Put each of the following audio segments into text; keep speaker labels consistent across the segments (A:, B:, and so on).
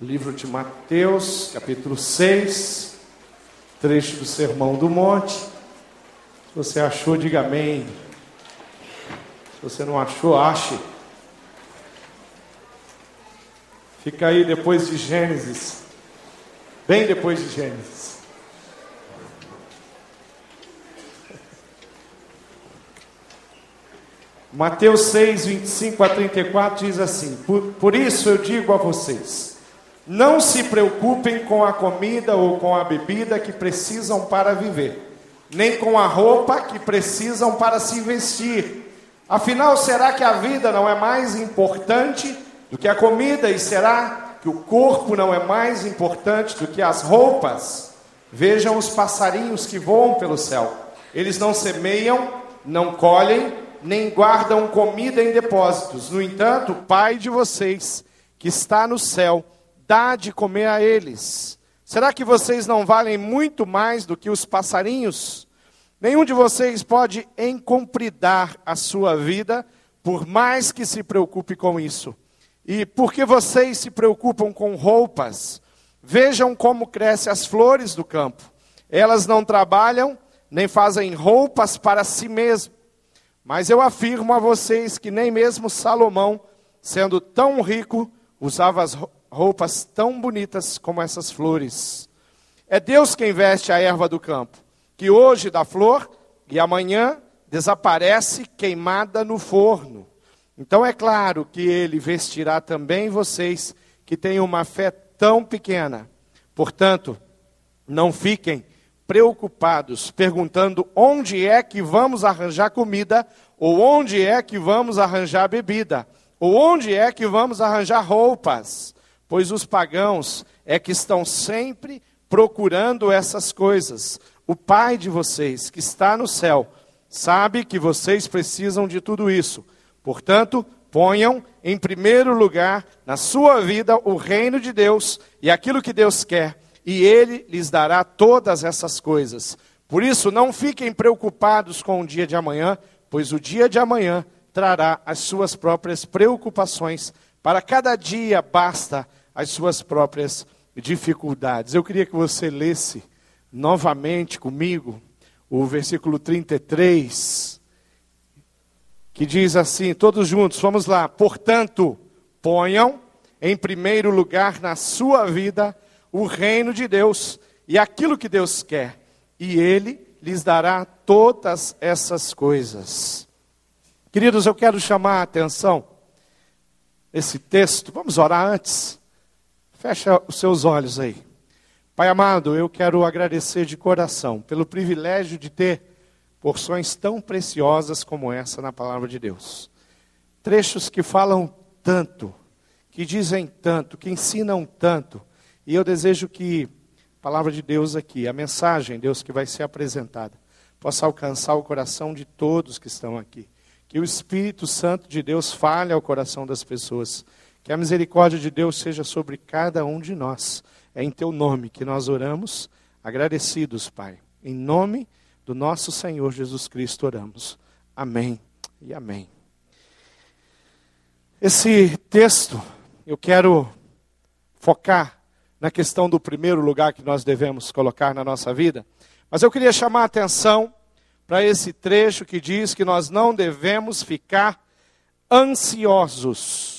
A: livro de Mateus, capítulo 6, trecho do Sermão do Monte. Se você achou, diga amém. Se você não achou, ache. Fica aí depois de Gênesis, bem depois de Gênesis. Mateus 6, 25 a 34 diz assim: por, por isso eu digo a vocês não se preocupem com a comida ou com a bebida que precisam para viver, nem com a roupa que precisam para se vestir. Afinal, será que a vida não é mais importante do que a comida? E será que o corpo não é mais importante do que as roupas? Vejam os passarinhos que voam pelo céu. Eles não semeiam, não colhem, nem guardam comida em depósitos. No entanto, o Pai de vocês, que está no céu, dá de comer a eles. Será que vocês não valem muito mais do que os passarinhos? Nenhum de vocês pode encompridar a sua vida, por mais que se preocupe com isso. E porque vocês se preocupam com roupas, vejam como crescem as flores do campo. Elas não trabalham, nem fazem roupas para si mesmo. Mas eu afirmo a vocês que nem mesmo Salomão, sendo tão rico, usava as roupas tão bonitas como essas flores. É Deus quem veste a erva do campo, que hoje dá flor e amanhã desaparece queimada no forno. Então é claro que ele vestirá também vocês que têm uma fé tão pequena. Portanto, não fiquem preocupados perguntando onde é que vamos arranjar comida ou onde é que vamos arranjar bebida ou onde é que vamos arranjar roupas pois os pagãos é que estão sempre procurando essas coisas. O Pai de vocês, que está no céu, sabe que vocês precisam de tudo isso. Portanto, ponham em primeiro lugar na sua vida o reino de Deus e aquilo que Deus quer, e Ele lhes dará todas essas coisas. Por isso, não fiquem preocupados com o dia de amanhã, pois o dia de amanhã trará as suas próprias preocupações. Para cada dia basta as suas próprias dificuldades. Eu queria que você lesse novamente comigo o versículo 33, que diz assim, todos juntos, vamos lá. Portanto, ponham em primeiro lugar na sua vida o reino de Deus e aquilo que Deus quer, e Ele lhes dará todas essas coisas. Queridos, eu quero chamar a atenção esse texto, vamos orar antes. Fecha os seus olhos aí. Pai amado, eu quero agradecer de coração pelo privilégio de ter porções tão preciosas como essa na palavra de Deus. Trechos que falam tanto, que dizem tanto, que ensinam tanto. E eu desejo que a palavra de Deus aqui, a mensagem, Deus, que vai ser apresentada, possa alcançar o coração de todos que estão aqui. Que o Espírito Santo de Deus fale ao coração das pessoas que a misericórdia de Deus seja sobre cada um de nós. É em teu nome que nós oramos, agradecidos, Pai. Em nome do nosso Senhor Jesus Cristo oramos. Amém e amém. Esse texto, eu quero focar na questão do primeiro lugar que nós devemos colocar na nossa vida, mas eu queria chamar a atenção para esse trecho que diz que nós não devemos ficar ansiosos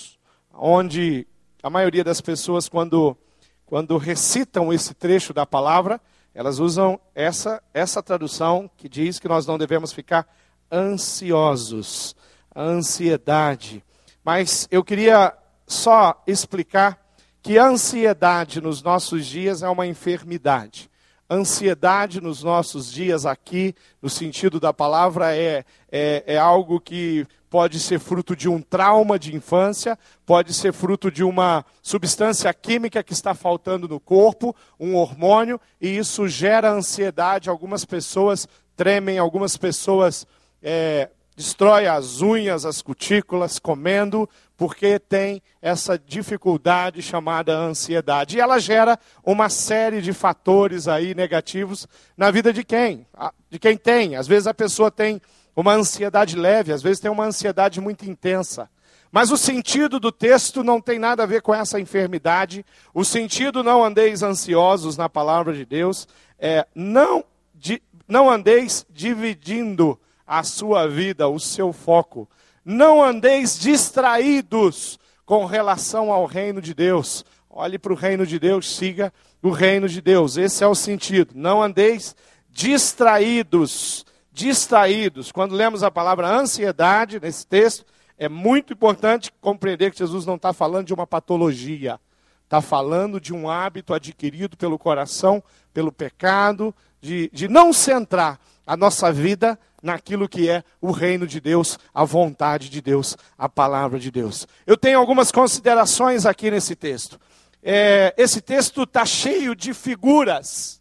A: onde a maioria das pessoas, quando, quando recitam esse trecho da palavra, elas usam essa, essa tradução que diz que nós não devemos ficar ansiosos, ansiedade. Mas eu queria só explicar que a ansiedade nos nossos dias é uma enfermidade. Ansiedade nos nossos dias aqui, no sentido da palavra, é, é, é algo que pode ser fruto de um trauma de infância, pode ser fruto de uma substância química que está faltando no corpo, um hormônio, e isso gera ansiedade. Algumas pessoas tremem, algumas pessoas é, destrói as unhas, as cutículas, comendo, porque tem essa dificuldade chamada ansiedade. E ela gera uma série de fatores aí negativos na vida de quem? De quem tem. Às vezes a pessoa tem uma ansiedade leve, às vezes tem uma ansiedade muito intensa. Mas o sentido do texto não tem nada a ver com essa enfermidade. O sentido não andeis ansiosos na palavra de Deus, é não, di, não andeis dividindo a sua vida, o seu foco. Não andeis distraídos com relação ao reino de Deus. Olhe para o reino de Deus, siga o reino de Deus. Esse é o sentido. Não andeis distraídos. Distraídos. Quando lemos a palavra ansiedade nesse texto, é muito importante compreender que Jesus não está falando de uma patologia, está falando de um hábito adquirido pelo coração, pelo pecado, de, de não centrar a nossa vida naquilo que é o reino de Deus, a vontade de Deus, a palavra de Deus. Eu tenho algumas considerações aqui nesse texto. É, esse texto está cheio de figuras.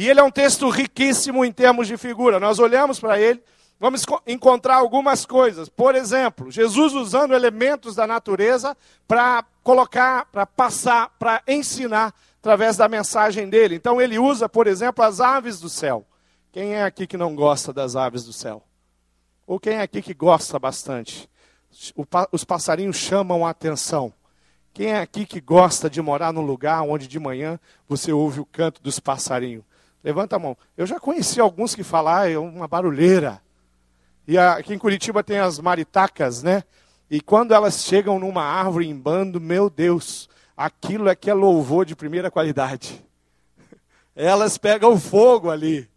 A: E ele é um texto riquíssimo em termos de figura. Nós olhamos para ele vamos encontrar algumas coisas. Por exemplo, Jesus usando elementos da natureza para colocar, para passar, para ensinar através da mensagem dele. Então ele usa, por exemplo, as aves do céu. Quem é aqui que não gosta das aves do céu? Ou quem é aqui que gosta bastante? os passarinhos chamam a atenção. Quem é aqui que gosta de morar num lugar onde de manhã você ouve o canto dos passarinhos? Levanta a mão. Eu já conheci alguns que falam, ah, é uma barulheira. E aqui em Curitiba tem as maritacas, né? E quando elas chegam numa árvore em bando, meu Deus, aquilo é que é louvor de primeira qualidade. Elas pegam fogo ali.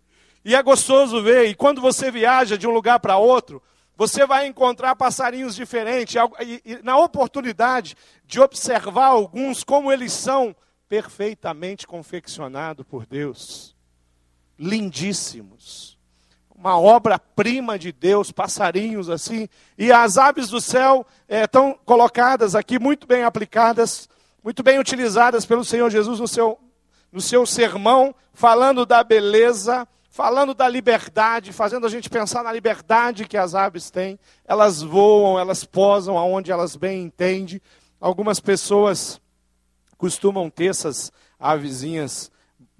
A: E é gostoso ver. E quando você viaja de um lugar para outro, você vai encontrar passarinhos diferentes. E, e, na oportunidade de observar alguns, como eles são perfeitamente confeccionados por Deus. Lindíssimos uma obra-prima de Deus, passarinhos assim, e as aves do céu estão é, colocadas aqui, muito bem aplicadas, muito bem utilizadas pelo Senhor Jesus no seu, no seu sermão, falando da beleza, falando da liberdade, fazendo a gente pensar na liberdade que as aves têm. Elas voam, elas posam aonde elas bem entendem. Algumas pessoas costumam ter essas avezinhas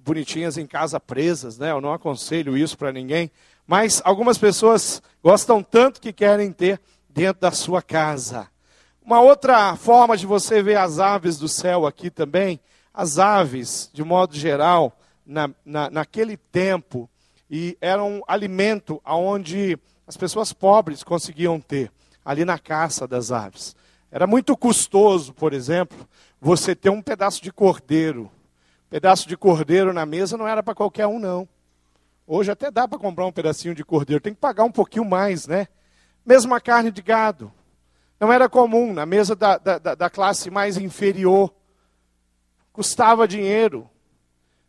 A: bonitinhas em casa presas, né? Eu não aconselho isso para ninguém, mas algumas pessoas gostam tanto que querem ter dentro da sua casa. Uma outra forma de você ver as aves do céu aqui também, as aves, de modo geral, na, na, naquele tempo, e eram um alimento aonde as pessoas pobres conseguiam ter, ali na caça das aves. Era muito custoso, por exemplo, você ter um pedaço de cordeiro. Pedaço de cordeiro na mesa não era para qualquer um, não. Hoje até dá para comprar um pedacinho de cordeiro, tem que pagar um pouquinho mais, né? Mesmo a carne de gado. Não era comum na mesa da, da, da classe mais inferior. Custava dinheiro.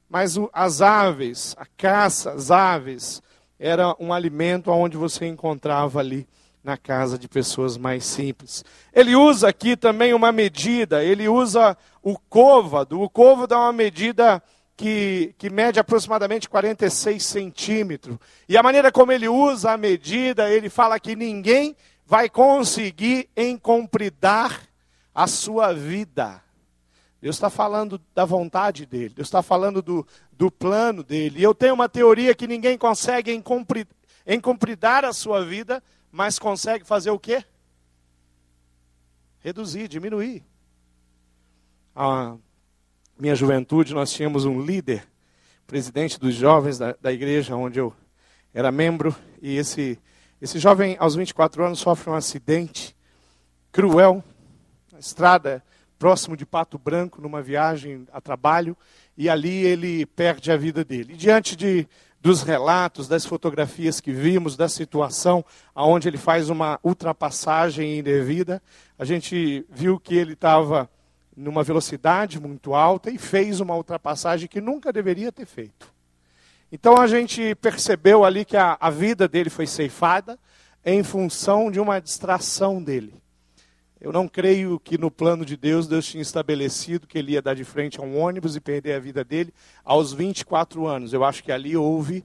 A: Mas o, as aves, a caça, as aves, era um alimento onde você encontrava ali na casa de pessoas mais simples. Ele usa aqui também uma medida, ele usa o côvado. O côvado é uma medida que, que mede aproximadamente 46 centímetros. E a maneira como ele usa a medida, ele fala que ninguém vai conseguir encompridar a sua vida. Deus está falando da vontade dele, Deus está falando do, do plano dele. E eu tenho uma teoria que ninguém consegue encompridar a sua vida, mas consegue fazer o quê? Reduzir, diminuir. Ah, minha juventude, nós tínhamos um líder, presidente dos jovens da, da igreja onde eu era membro, e esse, esse jovem, aos 24 anos, sofre um acidente cruel na estrada próximo de Pato Branco, numa viagem a trabalho, e ali ele perde a vida dele. E diante de, dos relatos, das fotografias que vimos, da situação aonde ele faz uma ultrapassagem indevida, a gente viu que ele estava numa velocidade muito alta e fez uma ultrapassagem que nunca deveria ter feito. Então a gente percebeu ali que a, a vida dele foi ceifada em função de uma distração dele. Eu não creio que no plano de Deus, Deus tinha estabelecido que ele ia dar de frente a um ônibus e perder a vida dele aos 24 anos. Eu acho que ali houve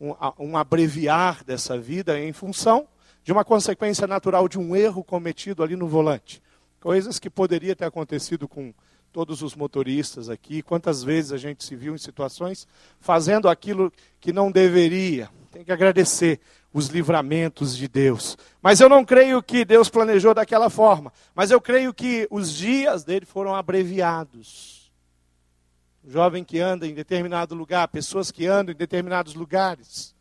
A: um, um abreviar dessa vida em função de uma consequência natural de um erro cometido ali no volante. Coisas que poderia ter acontecido com todos os motoristas aqui. Quantas vezes a gente se viu em situações fazendo aquilo que não deveria. Tem que agradecer os livramentos de Deus. Mas eu não creio que Deus planejou daquela forma. Mas eu creio que os dias dele foram abreviados. O jovem que anda em determinado lugar, pessoas que andam em determinados lugares,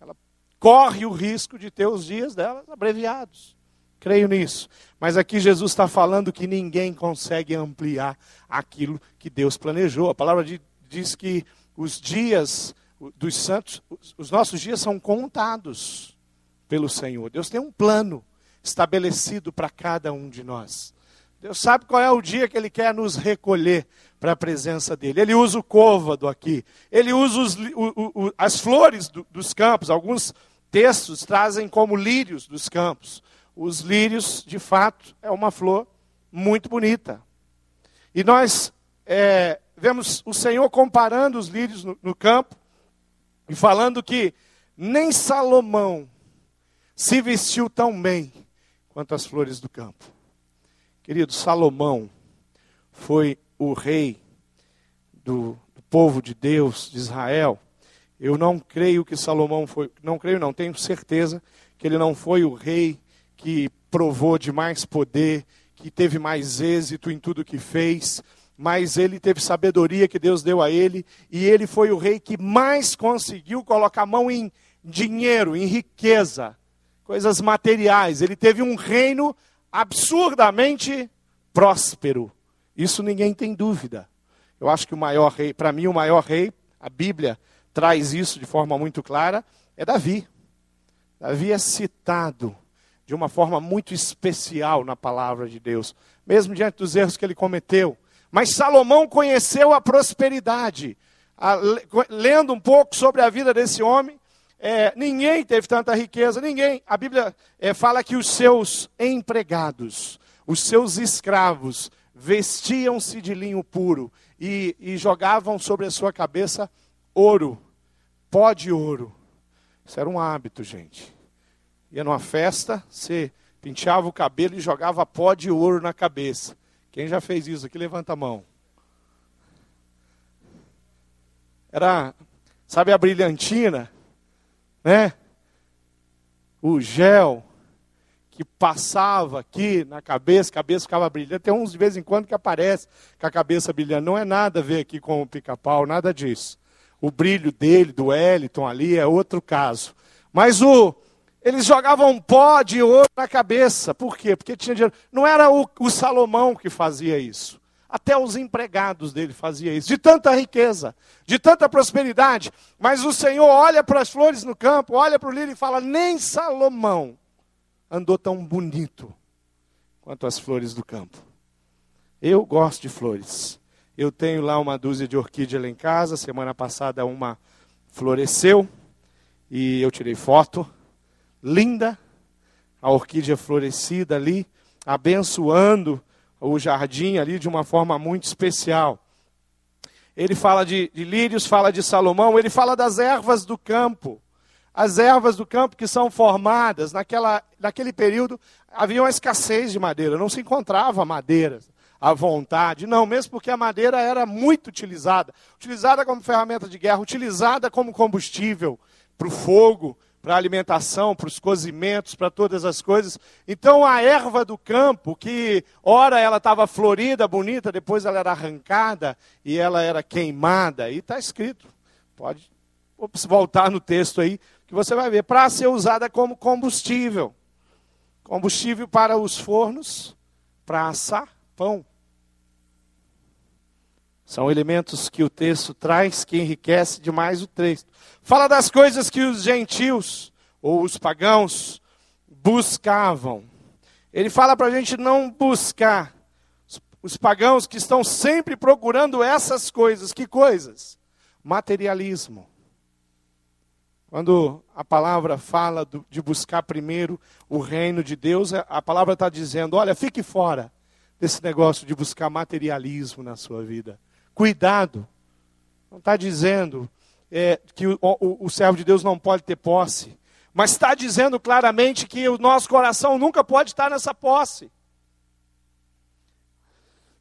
A: ela corre o risco de ter os dias delas abreviados. Creio nisso. Mas aqui Jesus está falando que ninguém consegue ampliar aquilo que Deus planejou. A palavra diz que os dias dos santos, os nossos dias são contados pelo Senhor. Deus tem um plano estabelecido para cada um de nós. Deus sabe qual é o dia que Ele quer nos recolher para a presença dEle. Ele usa o côvado aqui, Ele usa os, o, o, as flores do, dos campos. Alguns textos trazem como lírios dos campos. Os lírios, de fato, é uma flor muito bonita. E nós é, vemos o Senhor comparando os lírios no, no campo e falando que nem Salomão se vestiu tão bem quanto as flores do campo. Querido, Salomão foi o rei do, do, povo de Deus, de Israel. Eu não creio que Salomão foi, não creio não, tenho certeza que ele não foi o rei que provou de mais poder, que teve mais êxito em tudo que fez, mas ele teve sabedoria que Deus deu a ele, e ele foi o rei que mais conseguiu colocar a mão em dinheiro, em riqueza, coisas materiais. Ele teve um reino absurdamente próspero. Isso ninguém tem dúvida. Eu acho que o maior rei, para mim, o maior rei, a Bíblia traz isso de forma muito clara, é Davi. Davi é citado de uma forma muito especial na palavra de Deus, mesmo diante dos erros que ele cometeu. Mas Salomão conheceu a prosperidade. A, lendo um pouco sobre a vida desse homem, é, ninguém teve tanta riqueza, ninguém. A Bíblia é, fala que os seus empregados, os seus escravos, vestiam-se de linho puro e, e jogavam sobre a sua cabeça ouro, pó de ouro. Isso era um hábito, gente. Ia numa festa, você penteava o cabelo e jogava pó de ouro na cabeça. Quem já fez isso aqui, levanta a mão. Era, sabe a brilhantina, né? O gel que passava aqui na cabeça, a cabeça ficava brilhando. Tem uns de vez em quando que aparece com a cabeça brilhando. Não é nada a ver aqui com o pica-pau, nada disso. O brilho dele, do Wellington ali, é outro caso. Mas o, eles jogavam pó de ouro na cabeça. Por quê? Porque tinha dinheiro. Não era o, o Salomão que fazia isso. Até os empregados dele faziam isso. De tanta riqueza, de tanta prosperidade. Mas o Senhor olha para as flores no campo, olha para o lírio e fala: nem Salomão andou tão bonito quanto as flores do campo. Eu gosto de flores. Eu tenho lá uma dúzia de orquídea lá em casa. Semana passada uma floresceu e eu tirei foto linda, a orquídea florescida ali, abençoando o jardim ali de uma forma muito especial. Ele fala de, de lírios, fala de Salomão, ele fala das ervas do campo. As ervas do campo que são formadas, naquela, naquele período havia uma escassez de madeira, não se encontrava madeira à vontade, não, mesmo porque a madeira era muito utilizada utilizada como ferramenta de guerra, utilizada como combustível para o fogo, para a alimentação, para os cozimentos, para todas as coisas. Então a erva do campo, que ora ela estava florida, bonita, depois ela era arrancada e ela era queimada. E está escrito, pode voltar no texto aí, que você vai ver, para ser usada como combustível. Combustível para os fornos, para assar pão. São elementos que o texto traz que enriquece demais o texto. Fala das coisas que os gentios ou os pagãos buscavam. Ele fala para a gente não buscar. Os pagãos que estão sempre procurando essas coisas. Que coisas? Materialismo. Quando a palavra fala de buscar primeiro o reino de Deus, a palavra está dizendo: olha, fique fora desse negócio de buscar materialismo na sua vida. Cuidado. Não está dizendo é, que o, o, o servo de Deus não pode ter posse, mas está dizendo claramente que o nosso coração nunca pode estar nessa posse.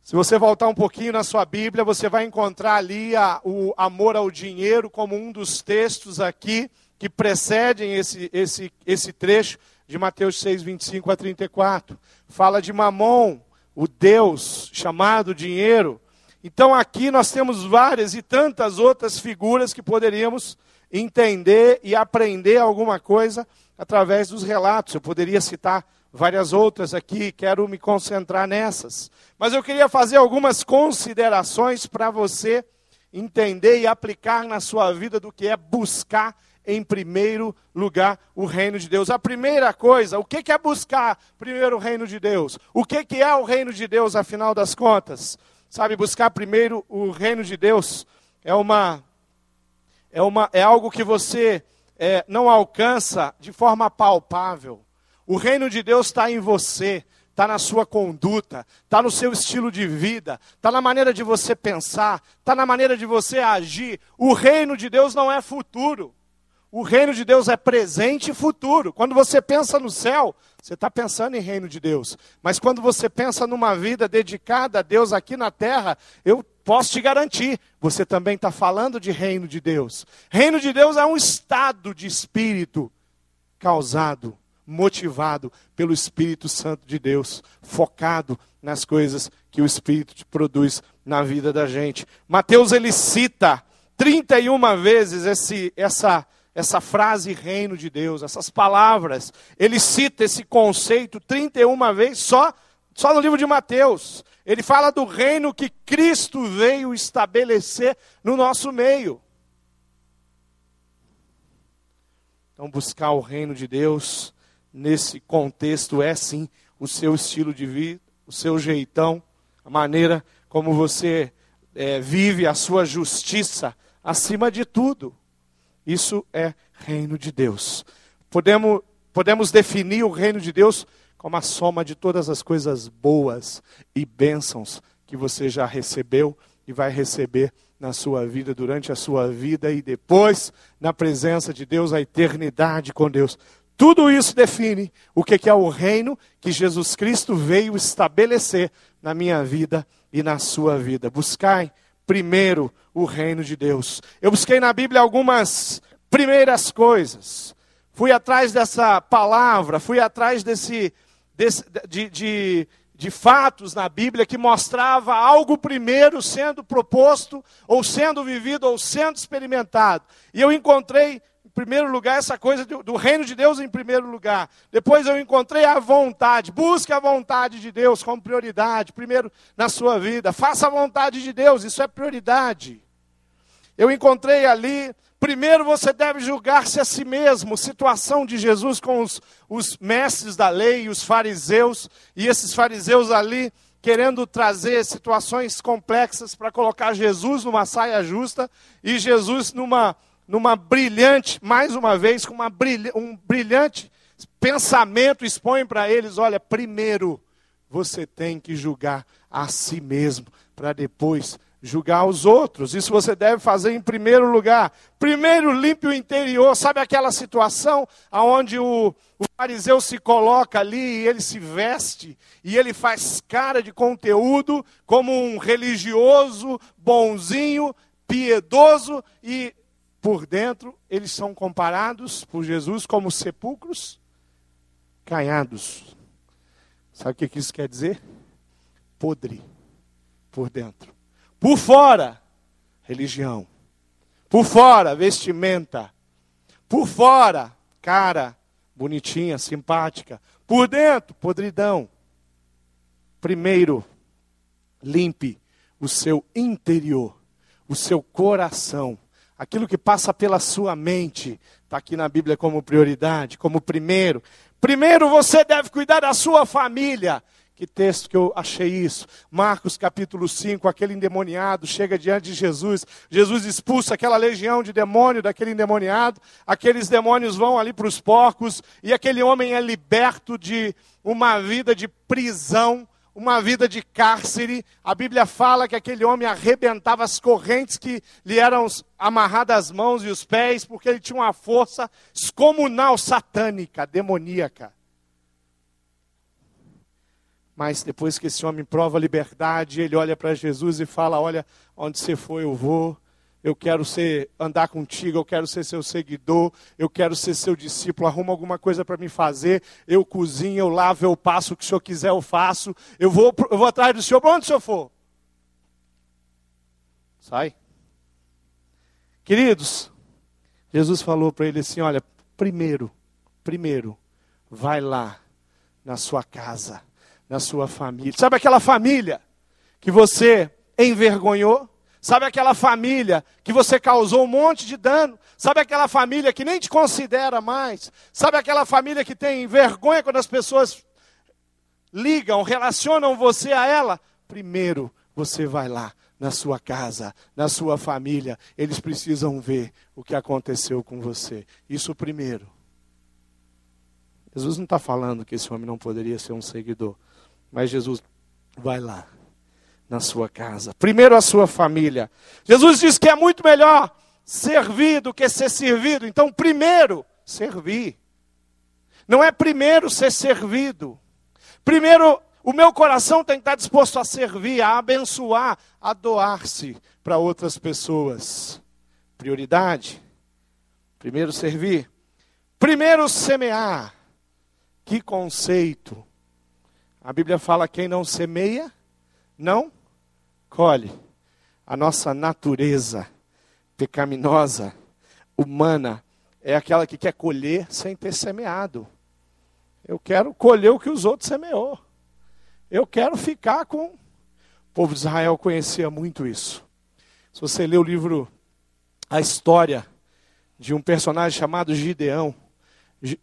A: Se você voltar um pouquinho na sua Bíblia, você vai encontrar ali a, o amor ao dinheiro como um dos textos aqui que precedem esse, esse, esse trecho de Mateus 6, 25 a 34. Fala de Mamon, o Deus chamado dinheiro. Então aqui nós temos várias e tantas outras figuras que poderíamos entender e aprender alguma coisa através dos relatos. Eu poderia citar várias outras aqui, quero me concentrar nessas. Mas eu queria fazer algumas considerações para você entender e aplicar na sua vida do que é buscar em primeiro lugar o reino de Deus. A primeira coisa, o que é buscar primeiro o reino de Deus? O que é o reino de Deus, afinal das contas? Sabe, buscar primeiro o reino de Deus é uma é, uma, é algo que você é, não alcança de forma palpável. O reino de Deus está em você, está na sua conduta, está no seu estilo de vida, está na maneira de você pensar, está na maneira de você agir. O reino de Deus não é futuro. O reino de Deus é presente e futuro. Quando você pensa no céu, você está pensando em reino de Deus. Mas quando você pensa numa vida dedicada a Deus aqui na terra, eu posso te garantir, você também está falando de reino de Deus. Reino de Deus é um estado de espírito causado, motivado pelo Espírito Santo de Deus, focado nas coisas que o Espírito produz na vida da gente. Mateus ele cita 31 vezes esse, essa, essa frase reino de Deus, essas palavras. Ele cita esse conceito 31 vezes só, só no livro de Mateus. Ele fala do reino que Cristo veio estabelecer no nosso meio. Então, buscar o reino de Deus nesse contexto é sim o seu estilo de vida, o seu jeitão, a maneira como você é, vive a sua justiça acima de tudo. Isso é reino de Deus. Podemos, podemos definir o reino de Deus como a soma de todas as coisas boas e bênçãos que você já recebeu e vai receber na sua vida, durante a sua vida e depois, na presença de Deus, a eternidade com Deus. Tudo isso define o que é o reino que Jesus Cristo veio estabelecer na minha vida e na sua vida. Buscai primeiro o reino de Deus. Eu busquei na Bíblia algumas primeiras coisas. Fui atrás dessa palavra, fui atrás desse de, de, de fatos na Bíblia que mostrava algo primeiro sendo proposto, ou sendo vivido, ou sendo experimentado. E eu encontrei, primeiro lugar, essa coisa do, do reino de Deus em primeiro lugar. Depois eu encontrei a vontade. Busque a vontade de Deus como prioridade, primeiro na sua vida. Faça a vontade de Deus, isso é prioridade. Eu encontrei ali Primeiro você deve julgar-se a si mesmo. Situação de Jesus com os, os mestres da lei, os fariseus, e esses fariseus ali querendo trazer situações complexas para colocar Jesus numa saia justa e Jesus numa, numa brilhante, mais uma vez, com brilha, um brilhante pensamento, expõe para eles: olha, primeiro você tem que julgar a si mesmo, para depois julgar os outros. Isso você deve fazer em primeiro lugar. Primeiro, limpe o interior. Sabe aquela situação onde o, o fariseu se coloca ali e ele se veste e ele faz cara de conteúdo como um religioso, bonzinho, piedoso e por dentro eles são comparados por Jesus como sepulcros caiados. Sabe o que isso quer dizer? Podre por dentro. Por fora, religião. Por fora, vestimenta. Por fora, cara bonitinha, simpática. Por dentro, podridão. Primeiro, limpe o seu interior, o seu coração. Aquilo que passa pela sua mente, está aqui na Bíblia como prioridade, como primeiro. Primeiro você deve cuidar da sua família. Que texto que eu achei isso? Marcos capítulo 5, aquele endemoniado chega diante de Jesus. Jesus expulsa aquela legião de demônio daquele endemoniado. Aqueles demônios vão ali para os porcos e aquele homem é liberto de uma vida de prisão, uma vida de cárcere. A Bíblia fala que aquele homem arrebentava as correntes que lhe eram amarradas as mãos e os pés, porque ele tinha uma força excomunal, satânica, demoníaca. Mas depois que esse homem prova a liberdade, ele olha para Jesus e fala: Olha, onde você foi, eu vou. Eu quero ser andar contigo, eu quero ser seu seguidor, eu quero ser seu discípulo, arruma alguma coisa para me fazer, eu cozinho, eu lavo, eu passo, o que o senhor quiser eu faço, eu vou, eu vou atrás do senhor, para onde o senhor for? Sai. Queridos, Jesus falou para ele assim: olha, primeiro, primeiro, vai lá na sua casa, na sua família. Sabe aquela família que você envergonhou? Sabe aquela família que você causou um monte de dano? Sabe aquela família que nem te considera mais? Sabe aquela família que tem vergonha quando as pessoas ligam, relacionam você a ela? Primeiro, você vai lá na sua casa, na sua família. Eles precisam ver o que aconteceu com você. Isso primeiro. Jesus não está falando que esse homem não poderia ser um seguidor, mas Jesus vai lá na sua casa. Primeiro a sua família. Jesus diz que é muito melhor servir do que ser servido. Então, primeiro, servir. Não é primeiro ser servido. Primeiro o meu coração tem que estar disposto a servir, a abençoar, a doar-se para outras pessoas. Prioridade. Primeiro servir. Primeiro semear. Que conceito. A Bíblia fala: quem não semeia, não colhe. A nossa natureza pecaminosa, humana, é aquela que quer colher sem ter semeado. Eu quero colher o que os outros semeou. Eu quero ficar com. O povo de Israel conhecia muito isso. Se você ler o livro, a história de um personagem chamado Gideão,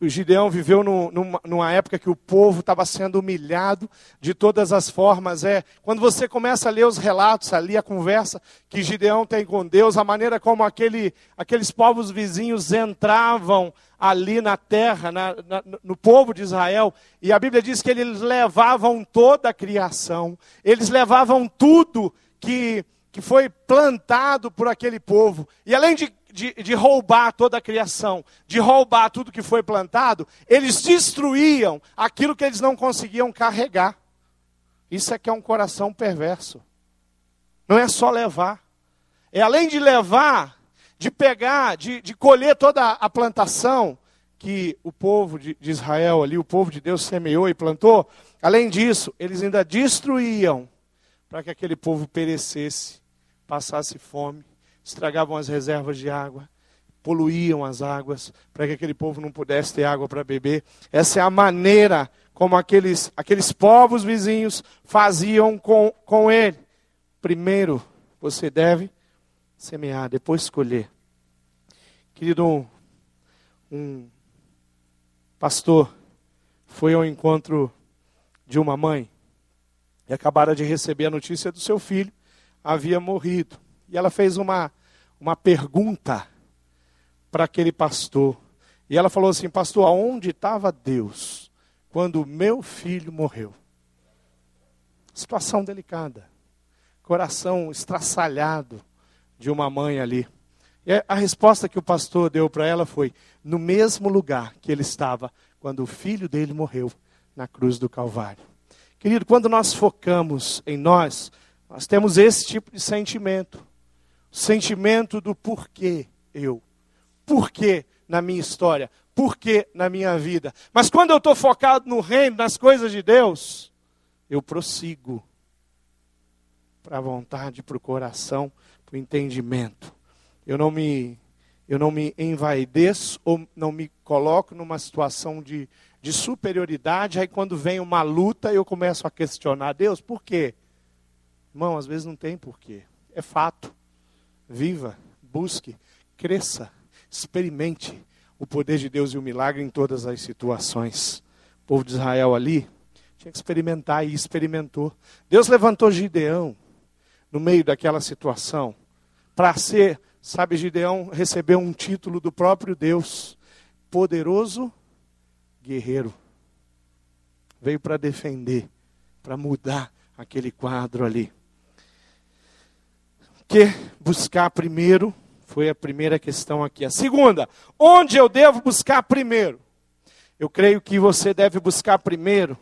A: o Gideão viveu numa, numa, época que o povo estava sendo humilhado de todas as formas. É quando você começa a ler os relatos ali, a conversa que Gideão tem com Deus, a maneira como aquele, aqueles povos vizinhos entravam ali na terra, na, na, no povo de Israel, e a Bíblia diz que eles levavam toda a criação, eles levavam tudo que, que foi plantado por aquele povo, e além de de, de, roubar toda a criação, de roubar tudo que foi plantado, eles destruíam aquilo que eles não conseguiam carregar. Isso é que é um coração perverso. Não é só levar. É além de levar, de pegar, de, de colher toda a plantação que o povo de, de Israel ali, o povo de Deus semeou e plantou. Além disso, eles ainda destruíam para que aquele povo perecesse, passasse fome estragavam as reservas de água, poluíam as águas, para que aquele povo não pudesse ter água para beber. Essa é a maneira como aqueles, aqueles povos vizinhos faziam com, com ele. Primeiro, você deve semear, depois escolher. Querido, um, um pastor foi ao encontro de uma mãe e acabara de receber a notícia do seu filho havia morrido. E ela fez uma, uma pergunta para aquele pastor. E ela falou assim: Pastor, aonde estava Deus quando meu filho morreu? Situação delicada. Coração estraçalhado de uma mãe ali. E a resposta que o pastor deu para ela foi: no mesmo lugar que ele estava quando o filho dele morreu na cruz do Calvário. Querido, quando nós focamos em nós, nós temos esse tipo de sentimento sentimento do porquê eu, porquê na minha história, porquê na minha vida. Mas quando eu estou focado no reino, nas coisas de Deus, eu prossigo para a vontade, para o coração, para o entendimento. Eu não me eu não me envaideço ou não me coloco numa situação de, de superioridade. Aí, quando vem uma luta, eu começo a questionar: Deus, por quê? Irmão, às vezes não tem porquê. É fato viva, busque, cresça, experimente o poder de Deus e o milagre em todas as situações. O povo de Israel ali tinha que experimentar e experimentou. Deus levantou Gideão no meio daquela situação para ser, sabe, Gideão recebeu um título do próprio Deus, poderoso guerreiro. Veio para defender, para mudar aquele quadro ali que buscar primeiro? Foi a primeira questão aqui. A segunda, onde eu devo buscar primeiro? Eu creio que você deve buscar primeiro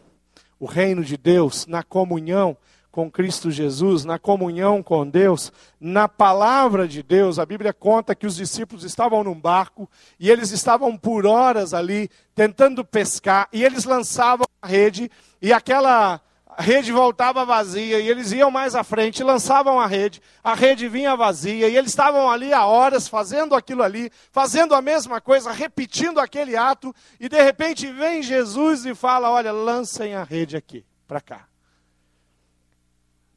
A: o reino de Deus na comunhão com Cristo Jesus, na comunhão com Deus, na palavra de Deus. A Bíblia conta que os discípulos estavam num barco e eles estavam por horas ali tentando pescar e eles lançavam a rede e aquela a rede voltava vazia e eles iam mais à frente, lançavam a rede, a rede vinha vazia e eles estavam ali há horas fazendo aquilo ali, fazendo a mesma coisa, repetindo aquele ato e de repente vem Jesus e fala: Olha, lancem a rede aqui, para cá.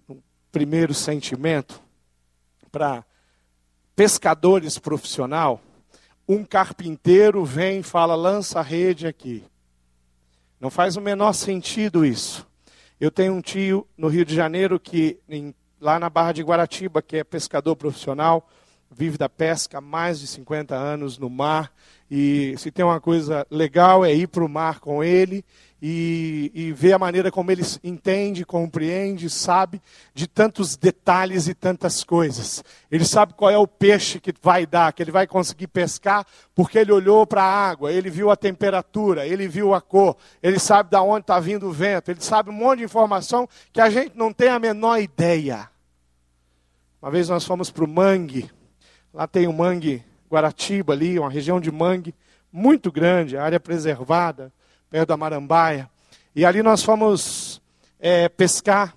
A: Um primeiro sentimento para pescadores profissional, um carpinteiro vem e fala: lança a rede aqui. Não faz o menor sentido isso. Eu tenho um tio no Rio de Janeiro que, em, lá na Barra de Guaratiba, que é pescador profissional, vive da pesca há mais de 50 anos no mar. E se tem uma coisa legal é ir para o mar com ele e, e, ver a maneira como ele entende, compreende, sabe de tantos detalhes e tantas coisas. Ele sabe qual é o peixe que vai dar, que ele vai conseguir pescar, porque ele olhou para a água, ele viu a temperatura, ele viu a cor, ele sabe de onde está vindo o vento, ele sabe um monte de informação que a gente não tem a menor ideia. Uma vez nós fomos para o mangue, lá tem o mangue Guaratiba ali, uma região de mangue muito grande, área preservada, perto da Marambaia. E ali nós fomos é, pescar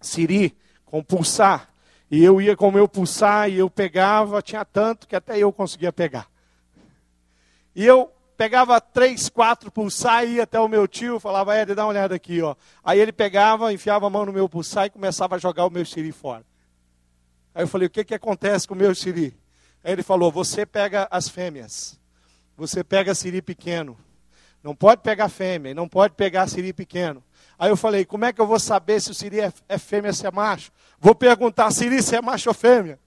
A: siri com pulsar. E eu ia com o meu pulsar e eu pegava, tinha tanto que até eu conseguia pegar. E eu pegava três, quatro pulsar e ia até o meu tio, falava, Ed, dá uma olhada aqui, ó. Aí ele pegava, enfiava a mão no meu pulsar e começava a jogar o meu siri fora. Aí eu falei, o que, que acontece com o meu siri? Aí ele falou: Você pega as fêmeas, você pega siri pequeno, não pode pegar fêmea, não pode pegar siri pequeno. Aí eu falei: Como é que eu vou saber se o siri é, é fêmea ou se é macho? Vou perguntar siri se é macho ou fêmea.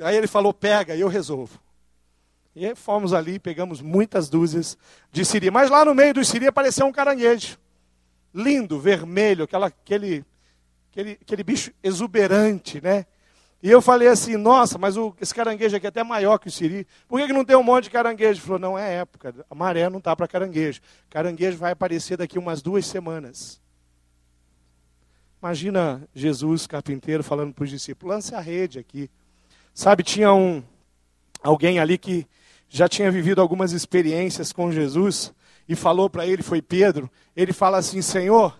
A: Aí ele falou: Pega, e eu resolvo. E aí fomos ali, pegamos muitas dúzias de siri. Mas lá no meio do siri apareceu um caranguejo. Lindo, vermelho, aquela, aquele aquele, aquele bicho exuberante, né? E eu falei assim, nossa, mas o, esse caranguejo aqui é até maior que o siri. Por que, que não tem um monte de caranguejo? Ele falou, não é época, a maré não está para caranguejo. Caranguejo vai aparecer daqui umas duas semanas. Imagina Jesus, carpinteiro, falando para os discípulos, lance a rede aqui. Sabe, tinha um alguém ali que já tinha vivido algumas experiências com Jesus e falou para ele, foi Pedro, ele fala assim, Senhor,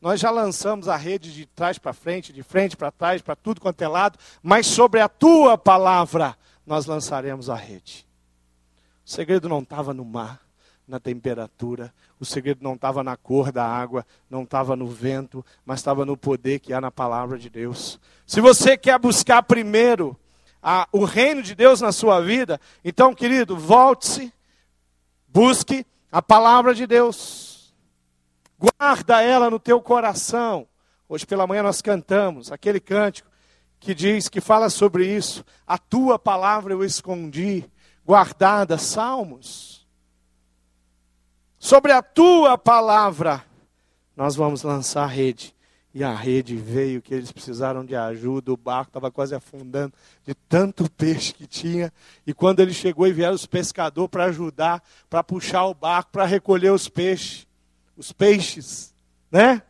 A: nós já lançamos a rede de trás para frente, de frente para trás, para tudo quanto é lado, mas sobre a tua palavra nós lançaremos a rede. O segredo não estava no mar, na temperatura, o segredo não estava na cor da água, não estava no vento, mas estava no poder que há na palavra de Deus. Se você quer buscar primeiro a, o reino de Deus na sua vida, então, querido, volte-se, busque a palavra de Deus. Guarda ela no teu coração. Hoje pela manhã nós cantamos aquele cântico que diz, que fala sobre isso. A tua palavra eu escondi, guardada, salmos. Sobre a tua palavra nós vamos lançar a rede. E a rede veio que eles precisaram de ajuda, o barco estava quase afundando de tanto peixe que tinha. E quando ele chegou e vieram os pescadores para ajudar, para puxar o barco, para recolher os peixes os peixes, né?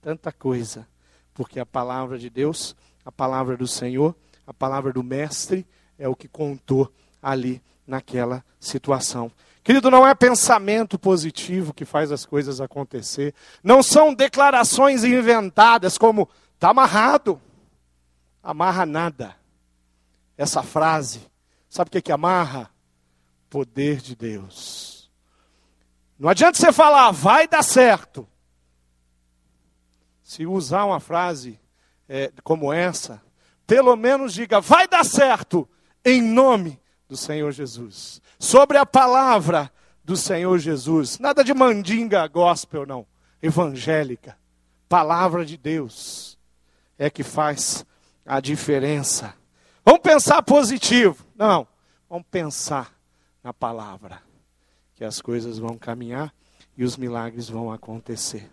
A: Tanta coisa. Porque a palavra de Deus, a palavra do Senhor, a palavra do Mestre é o que contou ali naquela situação. Querido, não é pensamento positivo que faz as coisas acontecer. Não são declarações inventadas como está amarrado. Amarra nada. Essa frase, sabe o que, que amarra? Poder de Deus. Não adianta você falar, vai dar certo. Se usar uma frase é, como essa, pelo menos diga, vai dar certo, em nome do Senhor Jesus. Sobre a palavra do Senhor Jesus. Nada de mandinga gospel, não. Evangélica. Palavra de Deus é que faz a diferença. Vamos pensar positivo. Não, vamos pensar na palavra que as coisas vão caminhar e os milagres vão acontecer.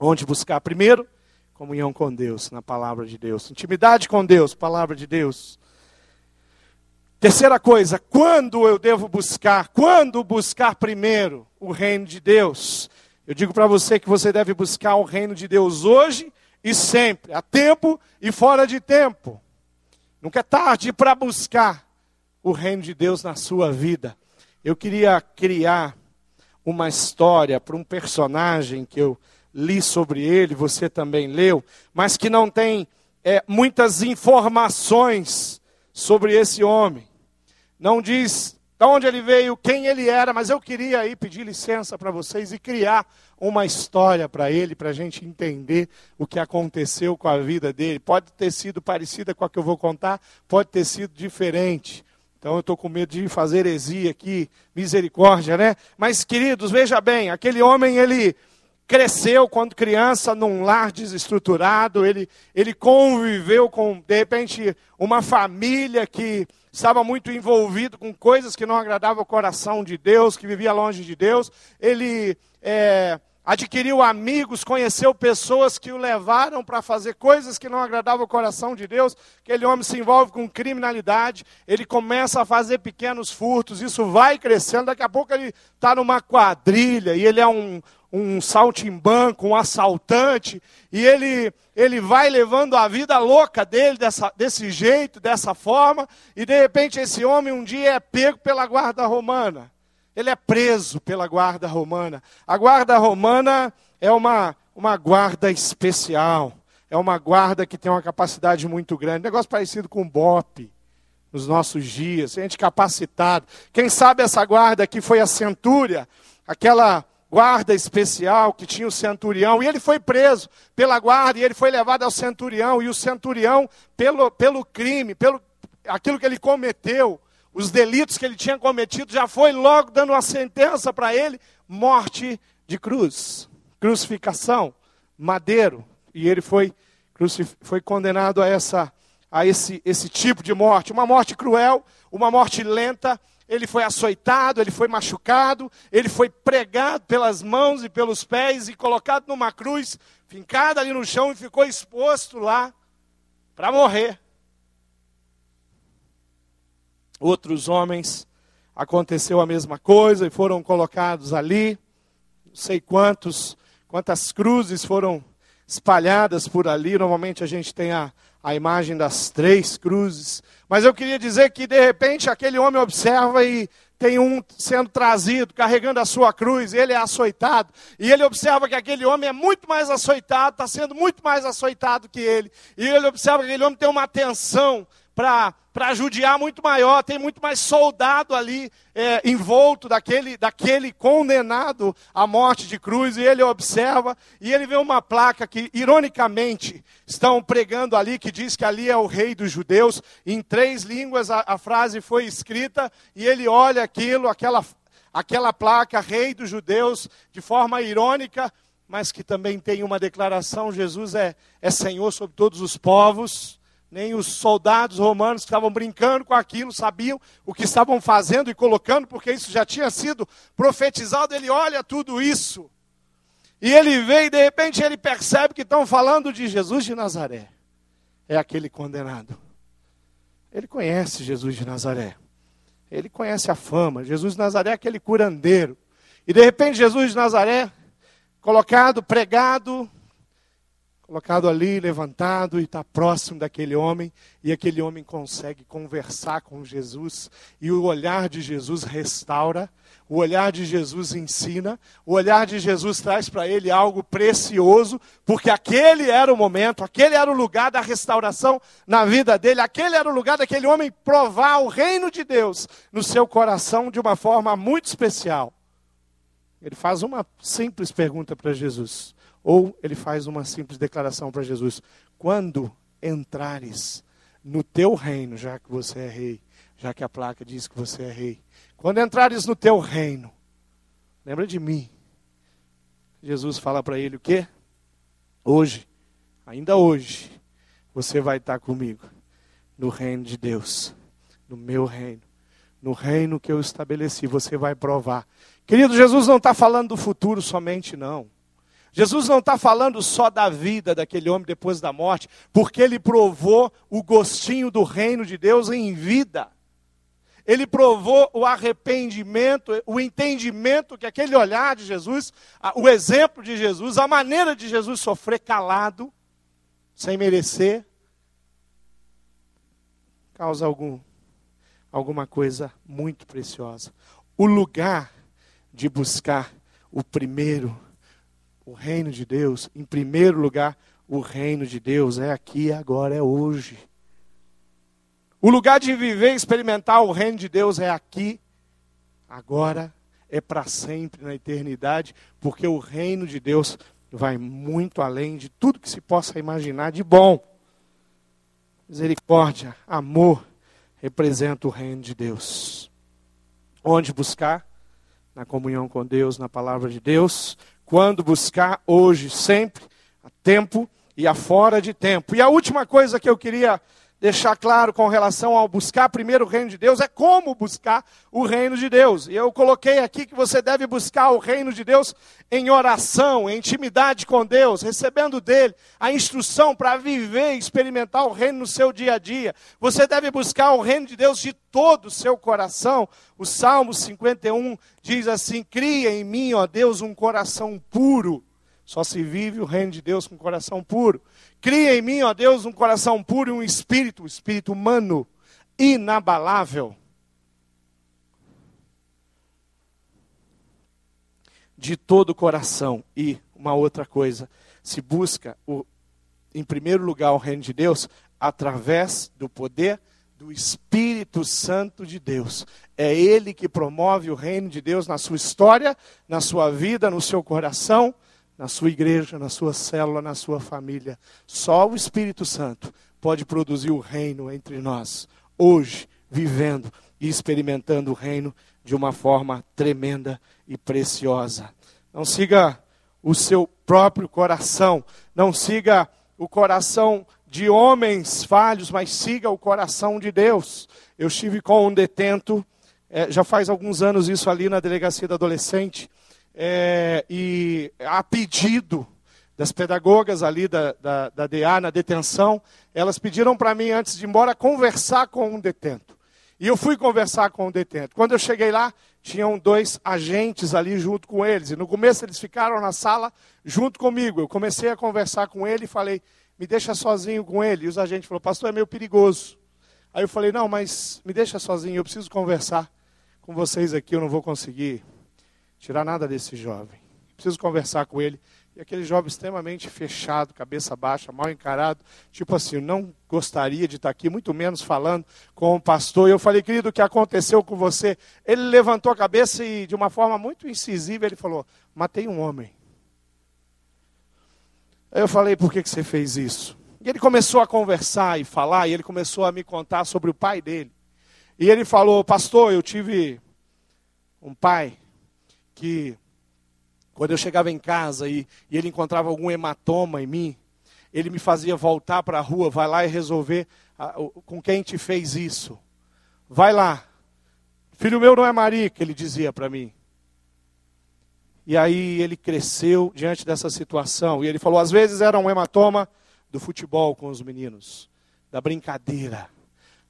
A: Onde buscar? Primeiro, comunhão com Deus, na palavra de Deus. Intimidade com Deus, palavra de Deus. Terceira coisa, quando eu devo buscar? Quando buscar primeiro o reino de Deus? Eu digo para você que você deve buscar o reino de Deus hoje e sempre, a tempo e fora de tempo. Nunca é tarde para buscar o reino de Deus na sua vida. Eu queria criar uma história para um personagem que eu li sobre ele, você também leu, mas que não tem é, muitas informações sobre esse homem. Não diz de onde ele veio, quem ele era, mas eu queria aí pedir licença para vocês e criar uma história para ele, para a gente entender o que aconteceu com a vida dele. Pode ter sido parecida com a que eu vou contar, pode ter sido diferente. Então eu estou com medo de fazer heresia aqui, misericórdia, né? Mas, queridos, veja bem, aquele homem, ele cresceu quando criança num lar desestruturado, ele, ele conviveu com, de repente, uma família que estava muito envolvido com coisas que não agradavam o coração de Deus, que vivia longe de Deus. Ele é, adquiriu amigos, conheceu pessoas que o levaram para fazer coisas que não agradavam o coração de Deus. Aquele homem se envolve com criminalidade, ele começa a fazer pequenos furtos, isso vai crescendo. Daqui a pouco ele está numa quadrilha e ele é um, um saltimbanco, um assaltante, e ele, ele vai levando a vida louca dele dessa, desse jeito, dessa forma, e de repente esse homem um dia é pego pela guarda romana. Ele é preso pela guarda romana. A guarda romana é uma, uma guarda especial. É uma guarda que tem uma capacidade muito grande. Negócio parecido com o BOP nos nossos dias. Gente capacitado. Quem sabe essa guarda aqui foi a centúria, aquela guarda especial que tinha o centurião, e ele foi preso pela guarda, e ele foi levado ao centurião, e o centurião, pelo, pelo crime, pelo aquilo que ele cometeu, os delitos que ele tinha cometido, já foi logo dando uma sentença para ele: morte de cruz, crucificação, madeiro. E ele foi, foi condenado a, essa, a esse, esse tipo de morte, uma morte cruel, uma morte lenta. Ele foi açoitado, ele foi machucado, ele foi pregado pelas mãos e pelos pés e colocado numa cruz, fincado ali no chão e ficou exposto lá para morrer outros homens aconteceu a mesma coisa e foram colocados ali. Não sei quantos, quantas cruzes foram espalhadas por ali. Normalmente a gente tem a, a imagem das três cruzes. Mas eu queria dizer que de repente aquele homem observa e tem um sendo trazido, carregando a sua cruz, ele é açoitado, e ele observa que aquele homem é muito mais açoitado, está sendo muito mais açoitado que ele, e ele observa que aquele homem tem uma atenção para judiar muito maior, tem muito mais soldado ali é, envolto daquele, daquele condenado à morte de cruz, e ele observa, e ele vê uma placa que, ironicamente, estão pregando ali, que diz que ali é o rei dos judeus, em três línguas a, a frase foi escrita, e ele olha aquilo, aquela, aquela placa, rei dos judeus, de forma irônica, mas que também tem uma declaração: Jesus é, é Senhor sobre todos os povos nem os soldados romanos que estavam brincando com aquilo sabiam o que estavam fazendo e colocando, porque isso já tinha sido profetizado. Ele olha tudo isso. E ele vê e de repente ele percebe que estão falando de Jesus de Nazaré. É aquele condenado. Ele conhece Jesus de Nazaré. Ele conhece a fama. Jesus de Nazaré é aquele curandeiro. E de repente Jesus de Nazaré, colocado, pregado, colocado ali, levantado, e está próximo daquele homem, e aquele homem consegue conversar com Jesus, e o olhar de Jesus restaura, o olhar de Jesus ensina, o olhar de Jesus traz para ele algo precioso, porque aquele era o momento, aquele era o lugar da restauração na vida dele, aquele era o lugar daquele homem provar o reino de Deus no seu coração de uma forma muito especial. Ele faz uma simples pergunta para Jesus. Ou ele faz uma simples declaração para Jesus: quando entrares no teu reino, já que você é rei, já que a placa diz que você é rei, quando entrares no teu reino, lembra de mim. Jesus fala para ele o quê? Hoje, ainda hoje, você vai estar comigo no reino de Deus, no meu reino, no reino que eu estabeleci, você vai provar. Querido, Jesus não está falando do futuro somente, não. Jesus não está falando só da vida daquele homem depois da morte, porque ele provou o gostinho do reino de Deus em vida. ele provou o arrependimento, o entendimento que aquele olhar de Jesus, o exemplo de Jesus, a maneira de Jesus sofrer calado, sem merecer, causa algum, alguma coisa muito preciosa. O lugar de buscar o primeiro, o reino de Deus, em primeiro lugar, o reino de Deus é aqui, agora, é hoje. O lugar de viver e experimentar o reino de Deus é aqui, agora, é para sempre, na eternidade, porque o reino de Deus vai muito além de tudo que se possa imaginar de bom. Misericórdia, amor, representa o reino de Deus. Onde buscar? Na comunhão com Deus, na palavra de Deus. Quando buscar? Hoje, sempre, a tempo e a fora de tempo. E a última coisa que eu queria deixar claro com relação ao buscar primeiro o reino de Deus é como buscar o reino de Deus. E eu coloquei aqui que você deve buscar o reino de Deus em oração, em intimidade com Deus, recebendo dele a instrução para viver e experimentar o reino no seu dia a dia. Você deve buscar o reino de Deus de todo o seu coração. O Salmo 51 diz assim: Cria em mim, ó Deus, um coração puro. Só se vive o reino de Deus com coração puro. Cria em mim, ó Deus, um coração puro e um espírito, um espírito humano, inabalável. De todo o coração. E uma outra coisa, se busca, o, em primeiro lugar, o reino de Deus através do poder do Espírito Santo de Deus. É Ele que promove o reino de Deus na sua história, na sua vida, no seu coração na sua igreja, na sua célula, na sua família. Só o Espírito Santo pode produzir o reino entre nós, hoje, vivendo e experimentando o reino de uma forma tremenda e preciosa. Não siga o seu próprio coração, não siga o coração de homens falhos, mas siga o coração de Deus. Eu estive com um detento, é, já faz alguns anos isso ali na delegacia do adolescente é, e a pedido das pedagogas ali da, da, da DA na detenção, elas pediram para mim, antes de ir embora, conversar com um detento. E eu fui conversar com o detento. Quando eu cheguei lá, tinham dois agentes ali junto com eles. E no começo eles ficaram na sala junto comigo. Eu comecei a conversar com ele e falei, me deixa sozinho com ele. E os agentes falaram, pastor, é meio perigoso. Aí eu falei, não, mas me deixa sozinho, eu preciso conversar com vocês aqui, eu não vou conseguir tirar nada desse jovem. Preciso conversar com ele. E aquele jovem extremamente fechado, cabeça baixa, mal encarado, tipo assim, não gostaria de estar aqui, muito menos falando com o pastor. E eu falei, querido, o que aconteceu com você? Ele levantou a cabeça e, de uma forma muito incisiva, ele falou: Matei um homem. Aí eu falei: Por que, que você fez isso? E ele começou a conversar e falar, e ele começou a me contar sobre o pai dele. E ele falou: Pastor, eu tive um pai que quando eu chegava em casa e, e ele encontrava algum hematoma em mim, ele me fazia voltar para a rua, vai lá e resolver a, o, com quem te fez isso. Vai lá. Filho meu não é marica, ele dizia para mim. E aí ele cresceu diante dessa situação. E ele falou: às vezes era um hematoma do futebol com os meninos, da brincadeira.